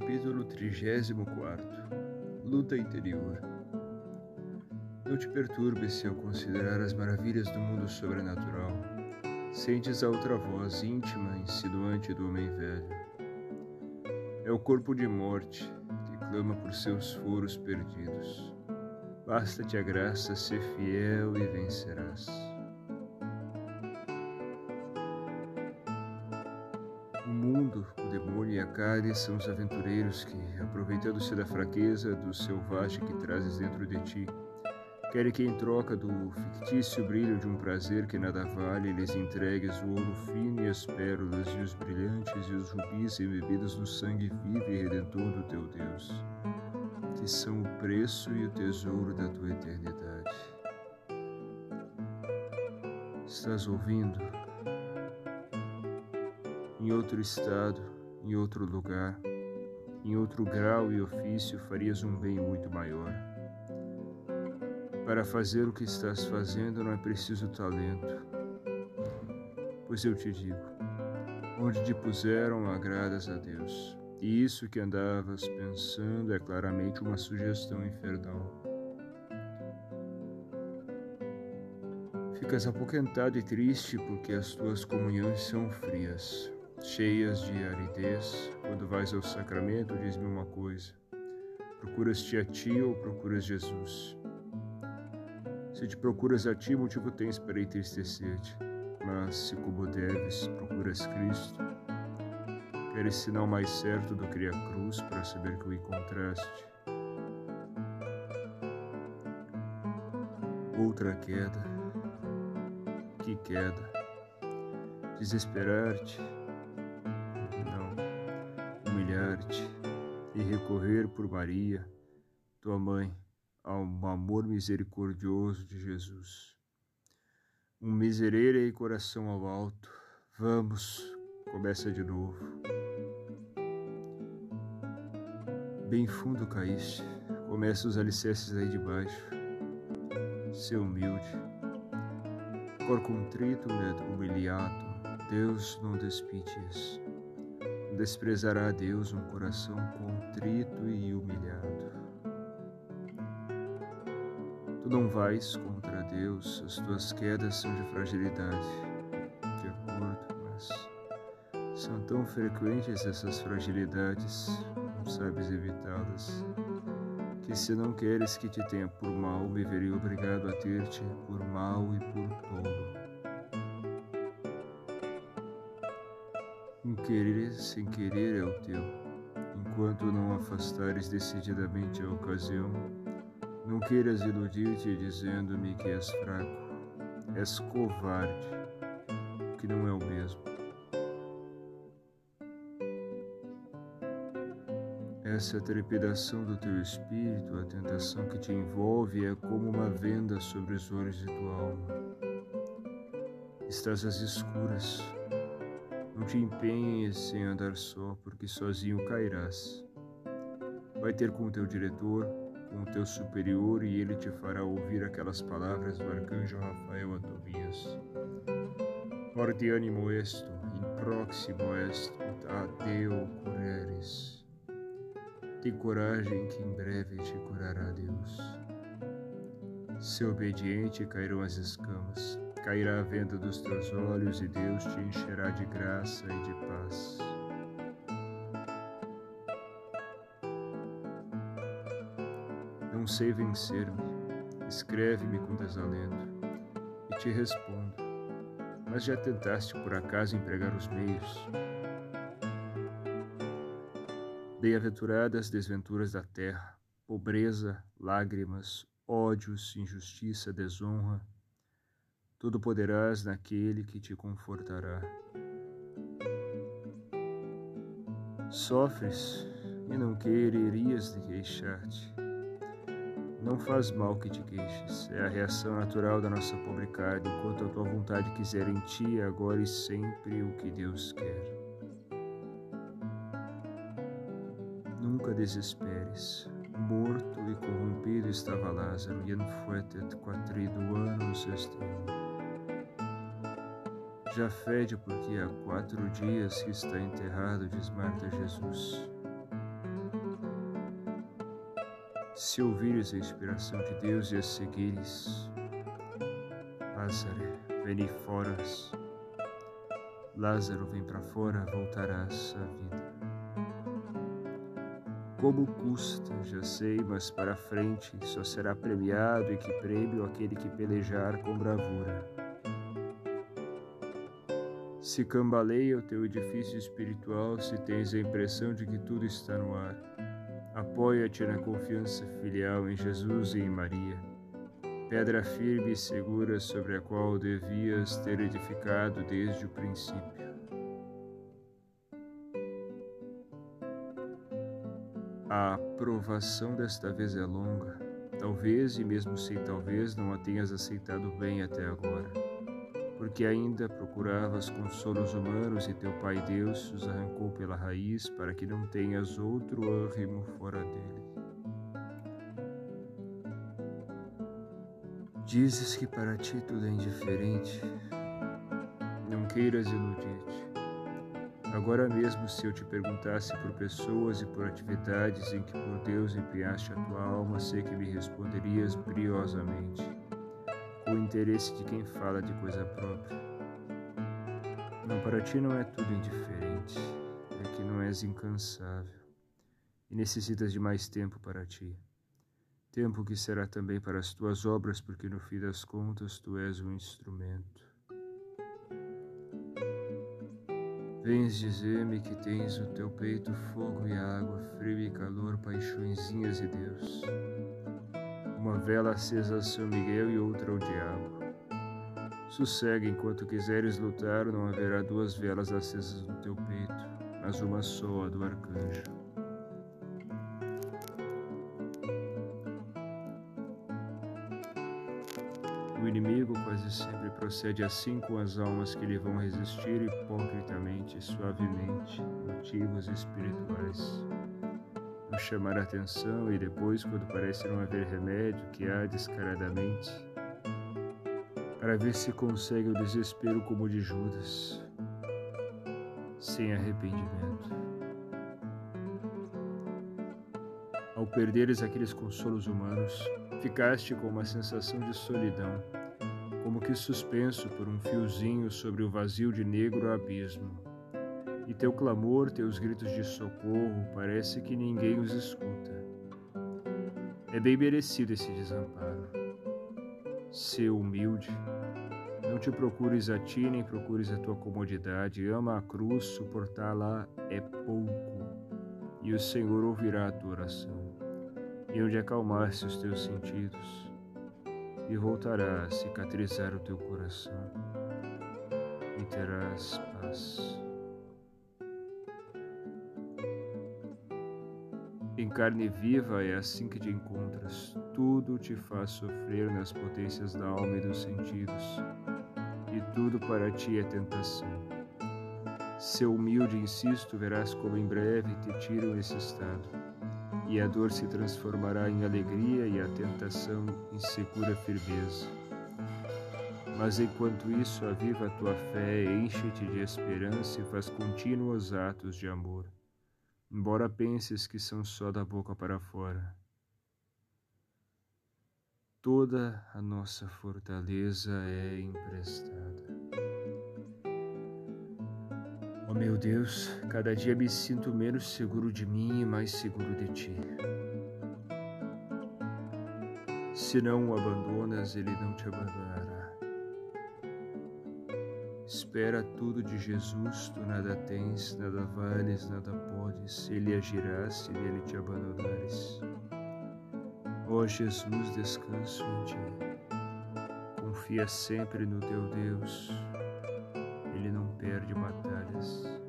Capítulo 34 Luta Interior Não te perturbes se ao considerar as maravilhas do mundo sobrenatural. Sentes a outra voz íntima insinuante do homem velho. É o corpo de morte que clama por seus foros perdidos. Basta-te a graça ser fiel e vencerás. Carne são os aventureiros que, aproveitando-se da fraqueza do selvagem que trazes dentro de ti, querem que em troca do fictício brilho de um prazer que nada vale, lhes entregues o ouro fino e as pérolas e os brilhantes e os rubis embebidos no sangue vivo e redentor do teu Deus, que são o preço e o tesouro da tua eternidade. Estás ouvindo? em outro estado, em outro lugar, em outro grau e ofício, farias um bem muito maior. Para fazer o que estás fazendo não é preciso talento. Pois eu te digo: onde te puseram, agradas a Deus. E isso que andavas pensando é claramente uma sugestão infernal. Ficas apoquentado e triste porque as tuas comunhões são frias cheias de aridez, quando vais ao sacramento, diz-me uma coisa: procuras-te a ti ou procuras Jesus? Se te procuras a ti, motivo tens para entristecer-te, mas se como deves, procuras Cristo, queres sinal mais certo do que a cruz para saber que o encontraste. Outra queda, que queda, desesperar-te, humilhar-te e recorrer por Maria, tua mãe, ao amor misericordioso de Jesus. Um miserere e coração ao alto. Vamos, começa de novo. Bem fundo caíste, começa os alicerces aí de baixo. Ser humilde. Cor contrito, humilhado, Deus não despides desprezará a Deus um coração contrito e humilhado. Tu não vais contra Deus, as tuas quedas são de fragilidade, de acordo, mas são tão frequentes essas fragilidades, não sabes evitá-las, que se não queres que te tenha por mal, me veria obrigado a ter-te por mal e por tolo. Querer sem querer é o teu. Enquanto não afastares decididamente a ocasião, não queiras iludir-te dizendo-me que és fraco. És covarde, que não é o mesmo. Essa trepidação do teu espírito, a tentação que te envolve, é como uma venda sobre os olhos de tua alma. Estás às escuras, não te empenhes em andar só, porque sozinho cairás. Vai ter com o teu diretor, com o teu superior, e ele te fará ouvir aquelas palavras do arcanjo Rafael a Tobias. Forte ânimo esto, in proximo est, a Deo cureres. Tem coragem que em breve te curará Deus. Se obediente cairão as escamas cairá a venda dos teus olhos e Deus te encherá de graça e de paz. Não sei vencer-me, escreve-me com desalento e te respondo. Mas já tentaste por acaso empregar os meios? Bem-aventuradas desventuras da terra, pobreza, lágrimas, ódios, injustiça, desonra, tudo poderás naquele que te confortará. Sofres e não quererias de queixar-te. Não faz mal que te queixes, é a reação natural da nossa pobre carne, enquanto a tua vontade quiser em ti, agora e sempre o que Deus quer. Nunca desesperes. Morto e corrompido estava Lázaro, e anfuetet quatrido anos extremo já fede porque há quatro dias que está enterrado, diz Marta Jesus. Se ouvires a inspiração de Deus e a seguires, Lázaro, veni foras. Lázaro, vem para fora, voltarás à vida. Como custa, já sei, mas para frente só será premiado e que prêmio aquele que pelejar com bravura. Se cambaleia o teu edifício espiritual, se tens a impressão de que tudo está no ar, apoia-te na confiança filial em Jesus e em Maria, pedra firme e segura sobre a qual devias ter edificado desde o princípio. A aprovação desta vez é longa. Talvez, e mesmo sem talvez, não a tenhas aceitado bem até agora, porque ainda procuravas consolos humanos e teu Pai Deus os arrancou pela raiz para que não tenhas outro ânimo fora dele. Dizes que para ti tudo é indiferente. Não queiras iludir-te. Agora mesmo, se eu te perguntasse por pessoas e por atividades em que por Deus empenhaste a tua alma, sei que me responderias briosamente, o interesse de quem fala de coisa própria. Não, para ti não é tudo indiferente, é que não és incansável e necessitas de mais tempo para ti. Tempo que será também para as tuas obras, porque no fim das contas tu és um instrumento. Vens dizer-me que tens o teu peito fogo e água, frio e calor, paixõezinhas e Deus. Uma vela acesa a São Miguel e outra ao diabo. Sossega enquanto quiseres lutar, não haverá duas velas acesas no teu peito, mas uma só, a do arcanjo. O inimigo quase sempre procede assim com as almas que lhe vão resistir hipocritamente suavemente, motivos espirituais. Chamar a atenção e depois, quando parece não haver remédio, que há descaradamente, para ver se consegue o desespero como o de Judas, sem arrependimento. Ao perderes aqueles consolos humanos, Ficaste com uma sensação de solidão, como que suspenso por um fiozinho sobre o vazio de negro abismo. E teu clamor, teus gritos de socorro, parece que ninguém os escuta. É bem merecido esse desamparo. Sê humilde. Não te procures a ti, nem procures a tua comodidade. Ama a cruz, suportá-la é pouco. E o Senhor ouvirá a tua oração e onde acalmar-se os teus sentidos, e voltará a cicatrizar o teu coração, e terás paz. Em carne viva é assim que te encontras, tudo te faz sofrer nas potências da alma e dos sentidos, e tudo para ti é tentação. Seu humilde insisto, verás como em breve te tiram esse estado e a dor se transformará em alegria e a tentação em segura firmeza. Mas enquanto isso, aviva a tua fé, enche-te de esperança e faz contínuos atos de amor, embora penses que são só da boca para fora. Toda a nossa fortaleza é emprestada. Oh meu Deus, cada dia me sinto menos seguro de mim e mais seguro de ti. Se não o abandonas, ele não te abandonará. Espera tudo de Jesus, tu nada tens, nada vales, nada podes, ele agirá se nele te abandonares. Ó Jesus, descanso em ti. Confia sempre no teu Deus, ele não perde batalhas.